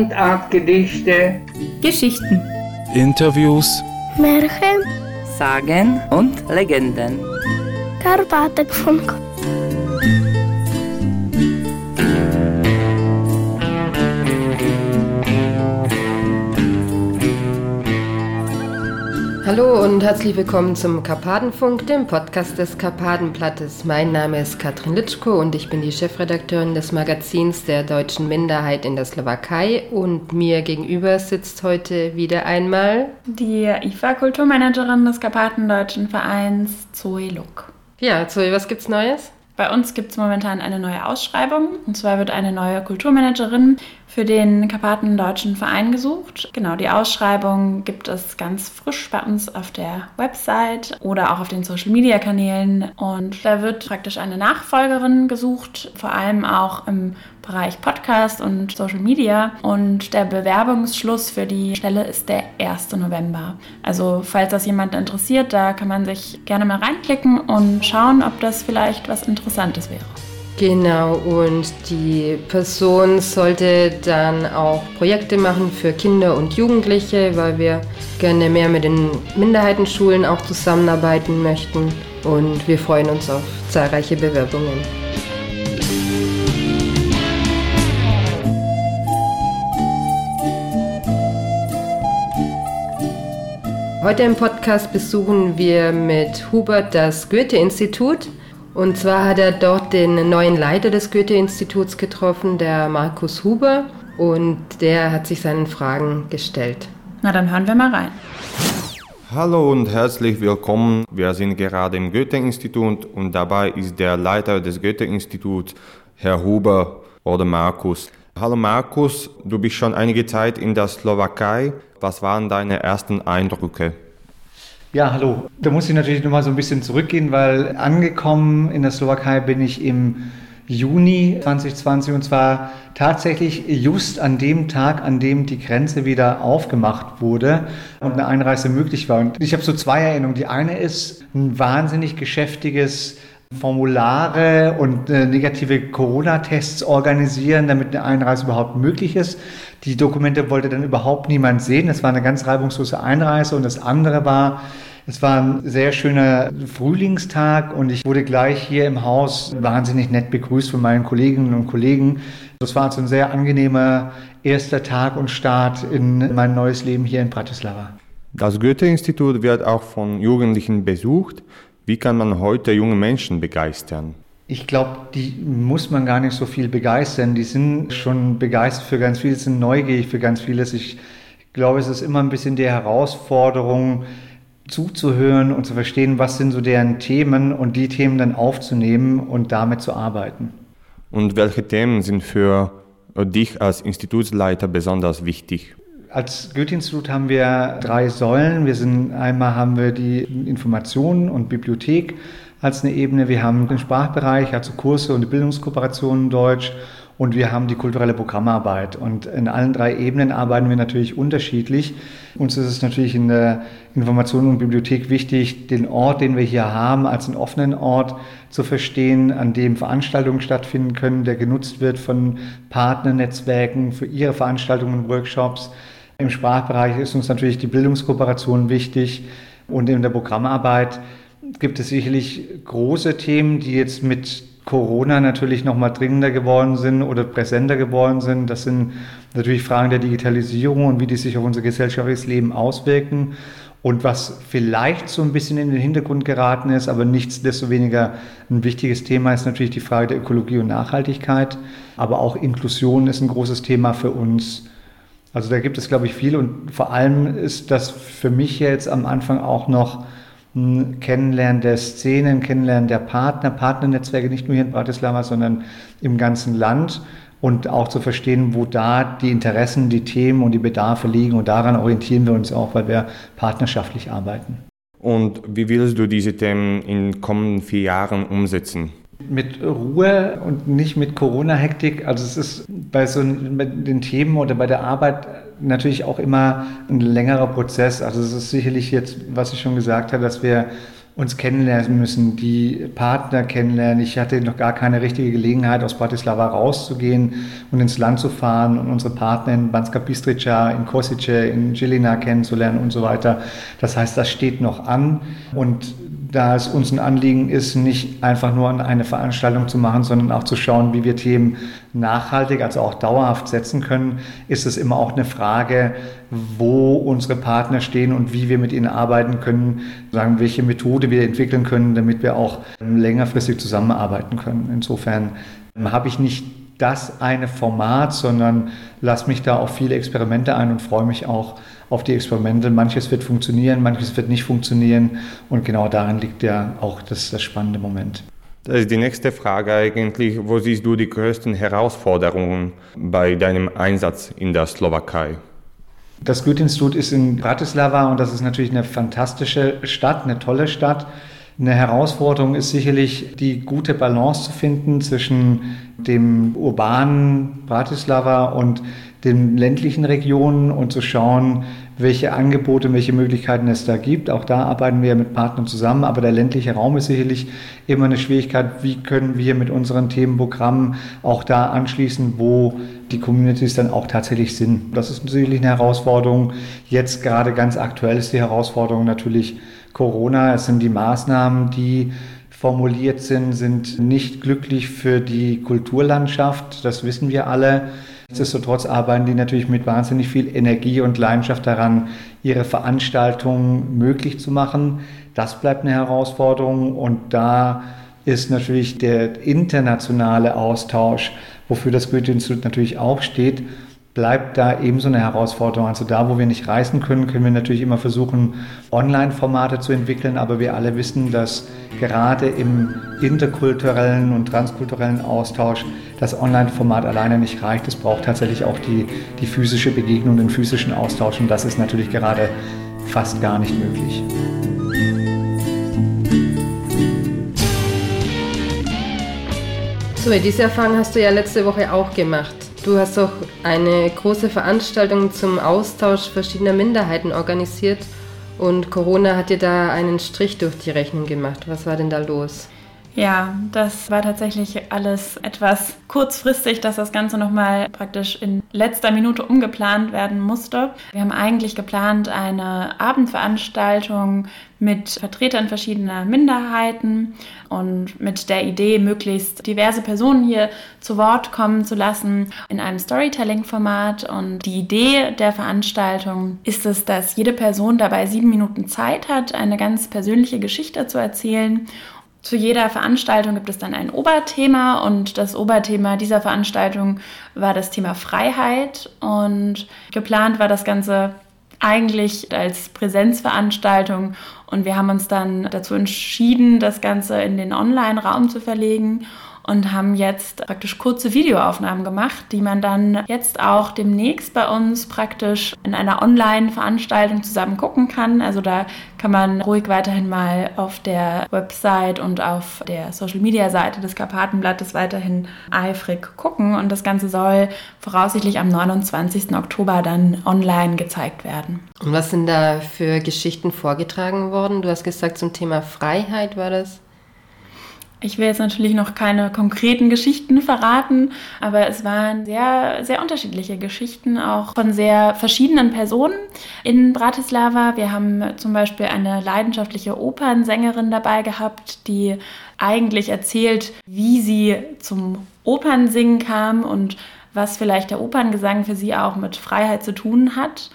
Mundartgedichte, Geschichten, Interviews, Märchen, Sagen und Legenden. Karpatenfunk. Hallo und herzlich willkommen zum Karpatenfunk, dem Podcast des Karpatenblattes. Mein Name ist Katrin Litschko und ich bin die Chefredakteurin des Magazins der deutschen Minderheit in der Slowakei. Und mir gegenüber sitzt heute wieder einmal die IFA-Kulturmanagerin des Karpatendeutschen Vereins Zoe Luck. Ja, Zoe, was gibt's Neues? Bei uns gibt es momentan eine neue Ausschreibung. Und zwar wird eine neue Kulturmanagerin für den Karpaten-Deutschen Verein gesucht. Genau, die Ausschreibung gibt es ganz frisch bei uns auf der Website oder auch auf den Social-Media-Kanälen. Und da wird praktisch eine Nachfolgerin gesucht, vor allem auch im Bereich Podcast und Social Media. Und der Bewerbungsschluss für die Stelle ist der 1. November. Also falls das jemand interessiert, da kann man sich gerne mal reinklicken und schauen, ob das vielleicht was Interessantes wäre. Genau, und die Person sollte dann auch Projekte machen für Kinder und Jugendliche, weil wir gerne mehr mit den Minderheitenschulen auch zusammenarbeiten möchten. Und wir freuen uns auf zahlreiche Bewerbungen. Heute im Podcast besuchen wir mit Hubert das Goethe-Institut. Und zwar hat er dort den neuen Leiter des Goethe-Instituts getroffen, der Markus Huber. Und der hat sich seinen Fragen gestellt. Na, dann hören wir mal rein. Hallo und herzlich willkommen. Wir sind gerade im Goethe-Institut und dabei ist der Leiter des Goethe-Instituts, Herr Huber oder Markus. Hallo Markus, du bist schon einige Zeit in der Slowakei. Was waren deine ersten Eindrücke? Ja, hallo. Da muss ich natürlich nochmal so ein bisschen zurückgehen, weil angekommen in der Slowakei bin ich im Juni 2020 und zwar tatsächlich just an dem Tag, an dem die Grenze wieder aufgemacht wurde und eine Einreise möglich war. Und ich habe so zwei Erinnerungen. Die eine ist ein wahnsinnig geschäftiges Formulare und äh, negative Corona-Tests organisieren, damit eine Einreise überhaupt möglich ist. Die Dokumente wollte dann überhaupt niemand sehen. Es war eine ganz reibungslose Einreise. Und das andere war, es war ein sehr schöner Frühlingstag und ich wurde gleich hier im Haus wahnsinnig nett begrüßt von meinen Kolleginnen und Kollegen. Das war also ein sehr angenehmer erster Tag und Start in mein neues Leben hier in Bratislava. Das Goethe-Institut wird auch von Jugendlichen besucht. Wie kann man heute junge Menschen begeistern? Ich glaube, die muss man gar nicht so viel begeistern. Die sind schon begeistert für ganz vieles, sind neugierig für ganz vieles. Ich glaube, es ist immer ein bisschen die Herausforderung, zuzuhören und zu verstehen, was sind so deren Themen und die Themen dann aufzunehmen und damit zu arbeiten. Und welche Themen sind für dich als Institutsleiter besonders wichtig? Als Goethe-Institut haben wir drei Säulen. Wir sind einmal haben wir die Informationen und Bibliothek als eine Ebene. Wir haben den Sprachbereich, also Kurse und die Bildungskooperation in Deutsch. Und wir haben die kulturelle Programmarbeit. Und in allen drei Ebenen arbeiten wir natürlich unterschiedlich. Uns ist es natürlich in der Information und Bibliothek wichtig, den Ort, den wir hier haben, als einen offenen Ort zu verstehen, an dem Veranstaltungen stattfinden können, der genutzt wird von Partnernetzwerken für ihre Veranstaltungen und Workshops. Im Sprachbereich ist uns natürlich die Bildungskooperation wichtig und in der Programmarbeit gibt es sicherlich große Themen, die jetzt mit Corona natürlich noch mal dringender geworden sind oder präsenter geworden sind. Das sind natürlich Fragen der Digitalisierung und wie die sich auf unser gesellschaftliches Leben auswirken. Und was vielleicht so ein bisschen in den Hintergrund geraten ist, aber nichtsdestoweniger ein wichtiges Thema, ist natürlich die Frage der Ökologie und Nachhaltigkeit. Aber auch Inklusion ist ein großes Thema für uns. Also da gibt es, glaube ich, viel. Und vor allem ist das für mich jetzt am Anfang auch noch Kennenlernen der Szenen, Kennenlernen der Partner, Partnernetzwerke, nicht nur hier in Bratislava, sondern im ganzen Land und auch zu verstehen, wo da die Interessen, die Themen und die Bedarfe liegen. Und daran orientieren wir uns auch, weil wir partnerschaftlich arbeiten. Und wie willst du diese Themen in den kommenden vier Jahren umsetzen? Mit Ruhe und nicht mit Corona-Hektik. Also es ist bei so den Themen oder bei der Arbeit natürlich auch immer ein längerer Prozess. Also es ist sicherlich jetzt, was ich schon gesagt habe, dass wir uns kennenlernen müssen, die Partner kennenlernen. Ich hatte noch gar keine richtige Gelegenheit, aus Bratislava rauszugehen und ins Land zu fahren und unsere Partner in Banska Bistrica, in Kosice, in Žilina kennenzulernen und so weiter. Das heißt, das steht noch an und da es uns ein Anliegen ist, nicht einfach nur eine Veranstaltung zu machen, sondern auch zu schauen, wie wir Themen nachhaltig, also auch dauerhaft setzen können, ist es immer auch eine Frage, wo unsere Partner stehen und wie wir mit ihnen arbeiten können, sagen, welche Methode wir entwickeln können, damit wir auch längerfristig zusammenarbeiten können. Insofern habe ich nicht das eine Format, sondern lasse mich da auf viele Experimente ein und freue mich auch, auf die Experimente. Manches wird funktionieren, manches wird nicht funktionieren und genau darin liegt ja auch das, das spannende Moment. Das ist die nächste Frage eigentlich. Wo siehst du die größten Herausforderungen bei deinem Einsatz in der Slowakei? Das Goethe-Institut ist in Bratislava und das ist natürlich eine fantastische Stadt, eine tolle Stadt. Eine Herausforderung ist sicherlich die gute Balance zu finden zwischen dem urbanen Bratislava und den ländlichen Regionen und zu schauen, welche Angebote, welche Möglichkeiten es da gibt. Auch da arbeiten wir mit Partnern zusammen, aber der ländliche Raum ist sicherlich immer eine Schwierigkeit. Wie können wir mit unseren Themenprogrammen auch da anschließen, wo die Communities dann auch tatsächlich sind? Das ist sicherlich eine Herausforderung. Jetzt gerade ganz aktuell ist die Herausforderung natürlich Corona. Es sind die Maßnahmen, die formuliert sind, sind nicht glücklich für die Kulturlandschaft. Das wissen wir alle. Nichtsdestotrotz arbeiten die natürlich mit wahnsinnig viel Energie und Leidenschaft daran, ihre Veranstaltungen möglich zu machen. Das bleibt eine Herausforderung und da ist natürlich der internationale Austausch, wofür das Goethe-Institut natürlich auch steht, bleibt da ebenso eine Herausforderung. Also da, wo wir nicht reisen können, können wir natürlich immer versuchen, Online-Formate zu entwickeln, aber wir alle wissen, dass gerade im interkulturellen und transkulturellen Austausch das Online-Format alleine nicht reicht. Es braucht tatsächlich auch die, die physische Begegnung, den physischen Austausch und das ist natürlich gerade fast gar nicht möglich. So, diese Erfahrung hast du ja letzte Woche auch gemacht. Du hast auch eine große Veranstaltung zum Austausch verschiedener Minderheiten organisiert und Corona hat dir da einen Strich durch die Rechnung gemacht. Was war denn da los? Ja, das war tatsächlich alles etwas kurzfristig, dass das Ganze nochmal praktisch in letzter Minute umgeplant werden musste. Wir haben eigentlich geplant eine Abendveranstaltung mit Vertretern verschiedener Minderheiten und mit der Idee, möglichst diverse Personen hier zu Wort kommen zu lassen in einem Storytelling-Format. Und die Idee der Veranstaltung ist es, dass jede Person dabei sieben Minuten Zeit hat, eine ganz persönliche Geschichte zu erzählen zu jeder Veranstaltung gibt es dann ein Oberthema und das Oberthema dieser Veranstaltung war das Thema Freiheit. Und geplant war das Ganze eigentlich als Präsenzveranstaltung. Und wir haben uns dann dazu entschieden, das Ganze in den Online-Raum zu verlegen und haben jetzt praktisch kurze Videoaufnahmen gemacht, die man dann jetzt auch demnächst bei uns praktisch in einer Online-Veranstaltung zusammen gucken kann. Also da kann man ruhig weiterhin mal auf der Website und auf der Social-Media-Seite des Karpatenblattes weiterhin eifrig gucken. Und das Ganze soll voraussichtlich am 29. Oktober dann online gezeigt werden. Und was sind da für Geschichten vorgetragen worden? Du hast gesagt, zum Thema Freiheit war das. Ich will jetzt natürlich noch keine konkreten Geschichten verraten, aber es waren sehr, sehr unterschiedliche Geschichten, auch von sehr verschiedenen Personen in Bratislava. Wir haben zum Beispiel eine leidenschaftliche Opernsängerin dabei gehabt, die eigentlich erzählt, wie sie zum Opernsingen kam und was vielleicht der Operngesang für sie auch mit Freiheit zu tun hat.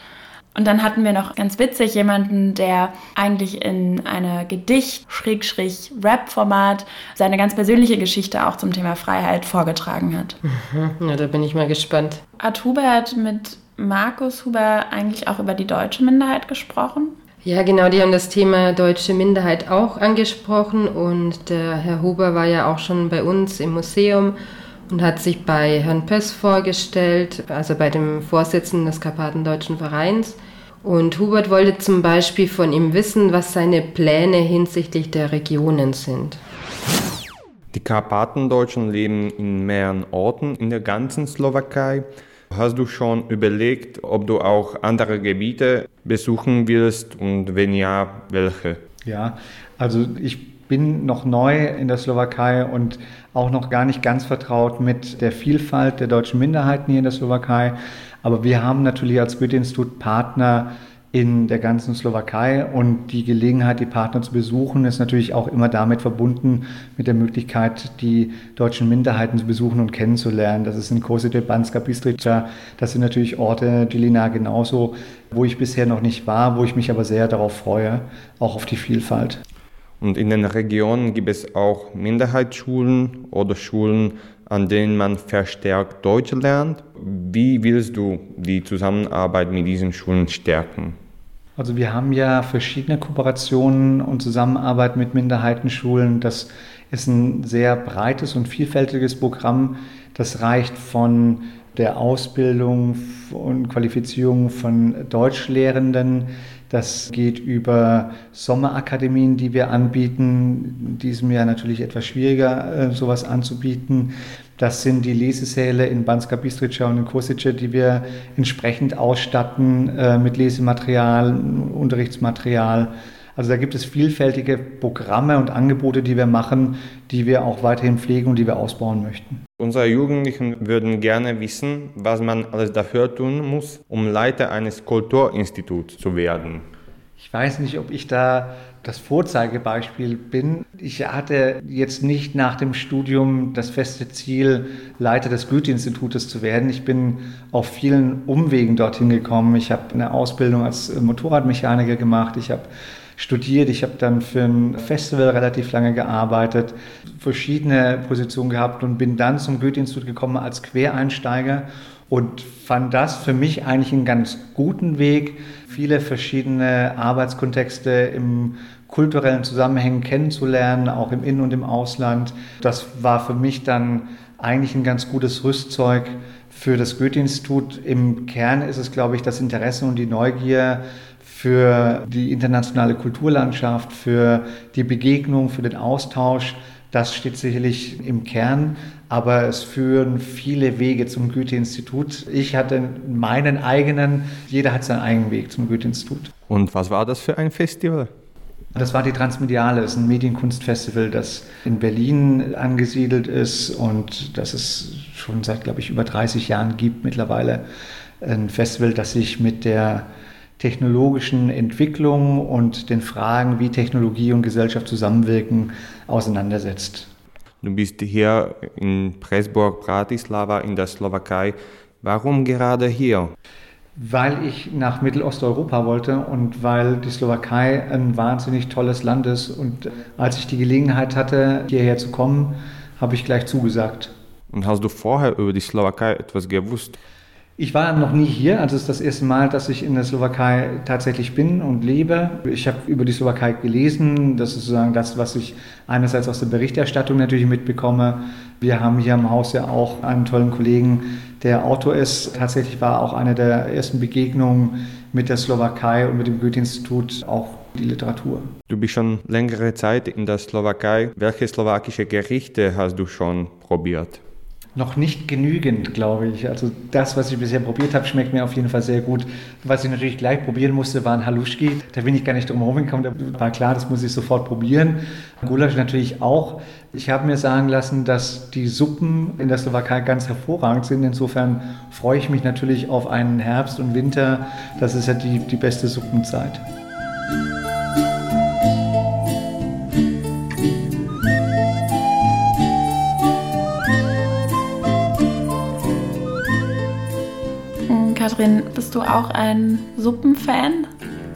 Und dann hatten wir noch ganz witzig jemanden, der eigentlich in einer Gedicht-Rap-Format seine ganz persönliche Geschichte auch zum Thema Freiheit vorgetragen hat. Mhm, ja, da bin ich mal gespannt. Hat Hubert mit Markus Huber eigentlich auch über die deutsche Minderheit gesprochen? Ja, genau, die haben das Thema deutsche Minderheit auch angesprochen und der Herr Huber war ja auch schon bei uns im Museum und hat sich bei Herrn Pöss vorgestellt, also bei dem Vorsitzenden des Karpatendeutschen Vereins. Und Hubert wollte zum Beispiel von ihm wissen, was seine Pläne hinsichtlich der Regionen sind. Die Karpatendeutschen leben in mehreren Orten in der ganzen Slowakei. Hast du schon überlegt, ob du auch andere Gebiete besuchen willst und wenn ja, welche? Ja, Also ich bin noch neu in der Slowakei und auch noch gar nicht ganz vertraut mit der Vielfalt der deutschen Minderheiten hier in der Slowakei. Aber wir haben natürlich als Goethe-Institut Partner in der ganzen Slowakei und die Gelegenheit, die Partner zu besuchen, ist natürlich auch immer damit verbunden mit der Möglichkeit, die deutschen Minderheiten zu besuchen und kennenzulernen. Das ist in Kosice, Banska Bistrica, das sind natürlich Orte, Dilina genauso, wo ich bisher noch nicht war, wo ich mich aber sehr darauf freue, auch auf die Vielfalt. Und in den Regionen gibt es auch Minderheitsschulen oder Schulen, an denen man verstärkt Deutsch lernt. Wie willst du die Zusammenarbeit mit diesen Schulen stärken? Also wir haben ja verschiedene Kooperationen und Zusammenarbeit mit Minderheitenschulen. Das ist ein sehr breites und vielfältiges Programm. Das reicht von der Ausbildung und Qualifizierung von Deutschlehrenden. Das geht über Sommerakademien, die wir anbieten. In diesem Jahr natürlich etwas schwieriger, äh, sowas anzubieten. Das sind die Lesesäle in Banska Bistrica und in Kosice, die wir entsprechend ausstatten äh, mit Lesematerial, Unterrichtsmaterial. Also da gibt es vielfältige Programme und Angebote, die wir machen, die wir auch weiterhin pflegen und die wir ausbauen möchten. Unsere Jugendlichen würden gerne wissen, was man alles dafür tun muss, um Leiter eines Kulturinstituts zu werden. Ich weiß nicht, ob ich da das Vorzeigebeispiel bin. Ich hatte jetzt nicht nach dem Studium das feste Ziel, Leiter des Goethe-Institutes zu werden. Ich bin auf vielen Umwegen dorthin gekommen. Ich habe eine Ausbildung als Motorradmechaniker gemacht. Ich habe studiert. Ich habe dann für ein Festival relativ lange gearbeitet, verschiedene Positionen gehabt und bin dann zum Goethe-Institut gekommen als Quereinsteiger und fand das für mich eigentlich einen ganz guten Weg, viele verschiedene Arbeitskontexte im kulturellen Zusammenhängen kennenzulernen, auch im In- und im Ausland. Das war für mich dann eigentlich ein ganz gutes Rüstzeug für das Goethe-Institut. Im Kern ist es, glaube ich, das Interesse und die Neugier für die internationale Kulturlandschaft, für die Begegnung, für den Austausch. Das steht sicherlich im Kern, aber es führen viele Wege zum Goethe-Institut. Ich hatte meinen eigenen, jeder hat seinen eigenen Weg zum Goethe-Institut. Und was war das für ein Festival? Das war die Transmediale, das ist ein Medienkunstfestival, das in Berlin angesiedelt ist und das es schon seit, glaube ich, über 30 Jahren gibt mittlerweile. Ein Festival, das sich mit der technologischen Entwicklung und den Fragen, wie Technologie und Gesellschaft zusammenwirken, auseinandersetzt. Du bist hier in Pressburg, Bratislava in der Slowakei. Warum gerade hier? Weil ich nach Mittelosteuropa wollte und weil die Slowakei ein wahnsinnig tolles Land ist. Und als ich die Gelegenheit hatte, hierher zu kommen, habe ich gleich zugesagt. Und hast du vorher über die Slowakei etwas gewusst? Ich war noch nie hier, also es ist das erste Mal, dass ich in der Slowakei tatsächlich bin und lebe. Ich habe über die Slowakei gelesen, das ist sozusagen das, was ich einerseits aus der Berichterstattung natürlich mitbekomme. Wir haben hier im Haus ja auch einen tollen Kollegen, der Autor ist. Tatsächlich war auch eine der ersten Begegnungen mit der Slowakei und mit dem Goethe-Institut auch die Literatur. Du bist schon längere Zeit in der Slowakei. Welche slowakische Gerichte hast du schon probiert? Noch nicht genügend, glaube ich. Also das, was ich bisher probiert habe, schmeckt mir auf jeden Fall sehr gut. Was ich natürlich gleich probieren musste, waren Haluschki. Da bin ich gar nicht drum herum gekommen. Da war klar, das muss ich sofort probieren. Gulasch natürlich auch. Ich habe mir sagen lassen, dass die Suppen in der Slowakei ganz hervorragend sind. Insofern freue ich mich natürlich auf einen Herbst und Winter. Das ist ja die, die beste Suppenzeit. Katrin, bist du auch ein Suppenfan?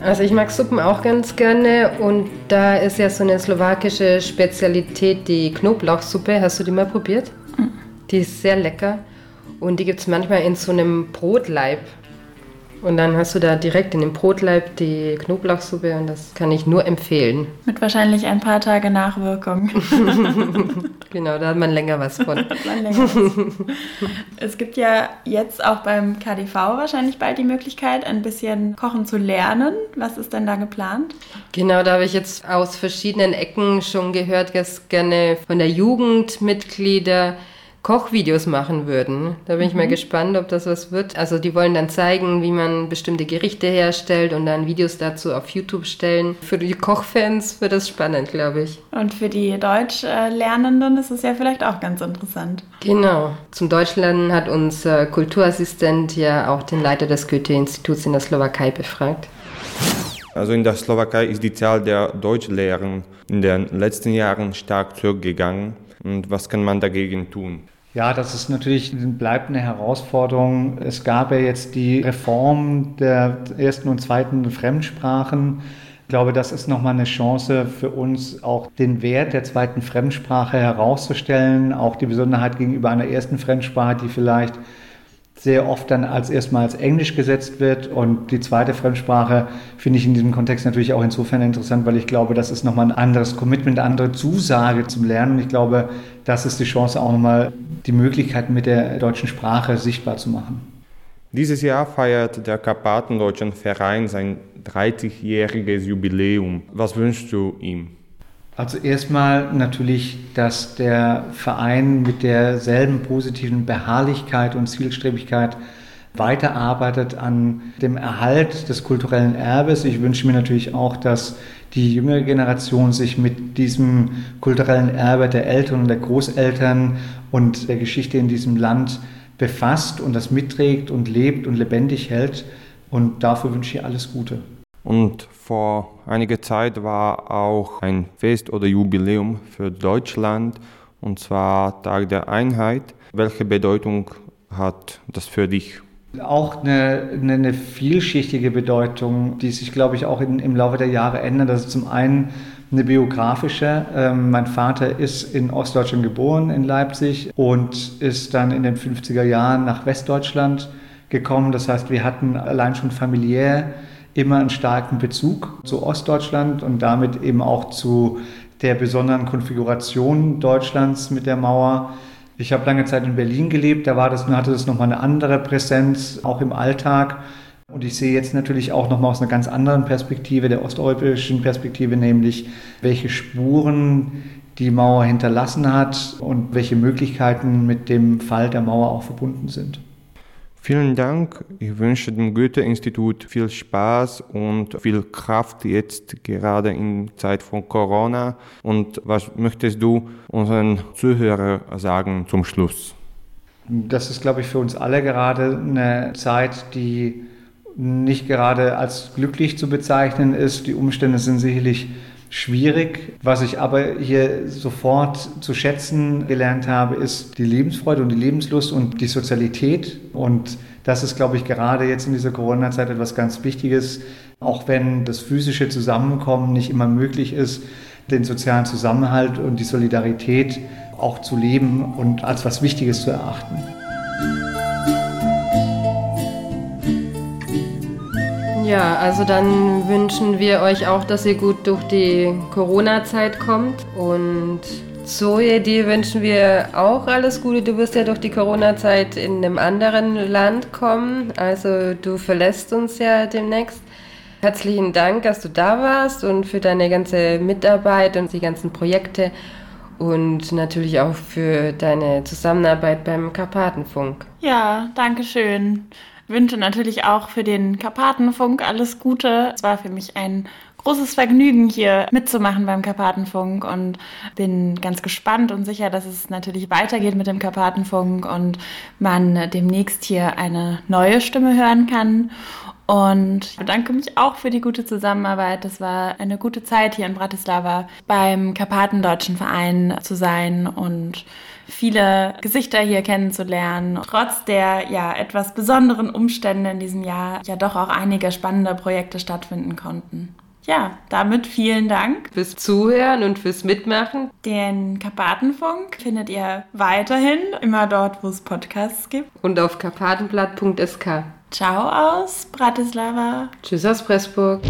Also ich mag Suppen auch ganz gerne und da ist ja so eine slowakische Spezialität, die Knoblauchsuppe. Hast du die mal probiert? Mhm. Die ist sehr lecker und die gibt es manchmal in so einem Brotleib. Und dann hast du da direkt in dem Brotleib die Knoblauchsuppe und das kann ich nur empfehlen. Mit wahrscheinlich ein paar Tage Nachwirkung. genau, da hat man länger was von. länger was. es gibt ja jetzt auch beim KDV wahrscheinlich bald die Möglichkeit, ein bisschen kochen zu lernen. Was ist denn da geplant? Genau, da habe ich jetzt aus verschiedenen Ecken schon gehört, dass gerne von der Jugend Mitglieder Kochvideos machen würden. Da bin ich mal gespannt, ob das was wird. Also die wollen dann zeigen, wie man bestimmte Gerichte herstellt und dann Videos dazu auf YouTube stellen. Für die Kochfans wird das spannend, glaube ich. Und für die Deutschlernenden ist es ja vielleicht auch ganz interessant. Genau. Zum Deutschlernen hat unser Kulturassistent ja auch den Leiter des Goethe-Instituts in der Slowakei befragt. Also in der Slowakei ist die Zahl der Deutschlehrer in den letzten Jahren stark zurückgegangen. Und was kann man dagegen tun? Ja, das ist natürlich bleibt eine Herausforderung. Es gab ja jetzt die Reform der ersten und zweiten Fremdsprachen. Ich glaube, das ist nochmal eine Chance für uns, auch den Wert der zweiten Fremdsprache herauszustellen, auch die Besonderheit gegenüber einer ersten Fremdsprache, die vielleicht sehr oft dann als erstmal als Englisch gesetzt wird. Und die zweite Fremdsprache finde ich in diesem Kontext natürlich auch insofern interessant, weil ich glaube, das ist nochmal ein anderes Commitment, eine andere Zusage zum Lernen. Und ich glaube, das ist die Chance, auch nochmal die Möglichkeiten mit der deutschen Sprache sichtbar zu machen. Dieses Jahr feiert der Karpatendeutschen Verein sein 30-jähriges Jubiläum. Was wünschst du ihm? Also erstmal natürlich, dass der Verein mit derselben positiven Beharrlichkeit und Zielstrebigkeit weiterarbeitet an dem Erhalt des kulturellen Erbes. Ich wünsche mir natürlich auch, dass die jüngere Generation sich mit diesem kulturellen Erbe der Eltern und der Großeltern und der Geschichte in diesem Land befasst und das mitträgt und lebt und lebendig hält. Und dafür wünsche ich alles Gute. Und vor einiger Zeit war auch ein Fest oder Jubiläum für Deutschland, und zwar Tag der Einheit. Welche Bedeutung hat das für dich? Auch eine, eine, eine vielschichtige Bedeutung, die sich, glaube ich, auch in, im Laufe der Jahre ändert. Das ist zum einen eine biografische. Ähm, mein Vater ist in Ostdeutschland geboren, in Leipzig, und ist dann in den 50er Jahren nach Westdeutschland gekommen. Das heißt, wir hatten allein schon familiär immer einen starken Bezug zu Ostdeutschland und damit eben auch zu der besonderen Konfiguration Deutschlands mit der Mauer. Ich habe lange Zeit in Berlin gelebt, da war das, hatte das nochmal eine andere Präsenz, auch im Alltag. Und ich sehe jetzt natürlich auch nochmal aus einer ganz anderen Perspektive, der osteuropäischen Perspektive, nämlich welche Spuren die Mauer hinterlassen hat und welche Möglichkeiten mit dem Fall der Mauer auch verbunden sind. Vielen Dank. Ich wünsche dem Goethe-Institut viel Spaß und viel Kraft jetzt gerade in Zeit von Corona. Und was möchtest du unseren Zuhörern sagen zum Schluss? Das ist, glaube ich, für uns alle gerade eine Zeit, die nicht gerade als glücklich zu bezeichnen ist. Die Umstände sind sicherlich schwierig. Was ich aber hier sofort zu schätzen gelernt habe, ist die Lebensfreude und die Lebenslust und die Sozialität. Und das ist, glaube ich, gerade jetzt in dieser Corona-Zeit etwas ganz Wichtiges, auch wenn das physische Zusammenkommen nicht immer möglich ist, den sozialen Zusammenhalt und die Solidarität auch zu leben und als was Wichtiges zu erachten. Ja, also dann wünschen wir euch auch, dass ihr gut durch die Corona-Zeit kommt. Und Zoe, dir wünschen wir auch alles Gute. Du wirst ja durch die Corona-Zeit in einem anderen Land kommen. Also du verlässt uns ja demnächst. Herzlichen Dank, dass du da warst und für deine ganze Mitarbeit und die ganzen Projekte und natürlich auch für deine Zusammenarbeit beim Karpatenfunk. Ja, danke schön wünsche natürlich auch für den Karpatenfunk alles Gute. Es war für mich ein großes Vergnügen, hier mitzumachen beim Karpatenfunk und bin ganz gespannt und sicher, dass es natürlich weitergeht mit dem Karpatenfunk und man demnächst hier eine neue Stimme hören kann. Und ich bedanke mich auch für die gute Zusammenarbeit. Das war eine gute Zeit hier in Bratislava beim Karpatendeutschen Verein zu sein und viele Gesichter hier kennenzulernen. Trotz der ja etwas besonderen Umstände in diesem Jahr ja doch auch einige spannende Projekte stattfinden konnten. Ja, damit vielen Dank. Fürs Zuhören und fürs Mitmachen. Den Karpatenfunk findet ihr weiterhin immer dort, wo es Podcasts gibt. Und auf karpatenblatt.sk. Ciao aus Bratislava. Tschüss aus Pressburg.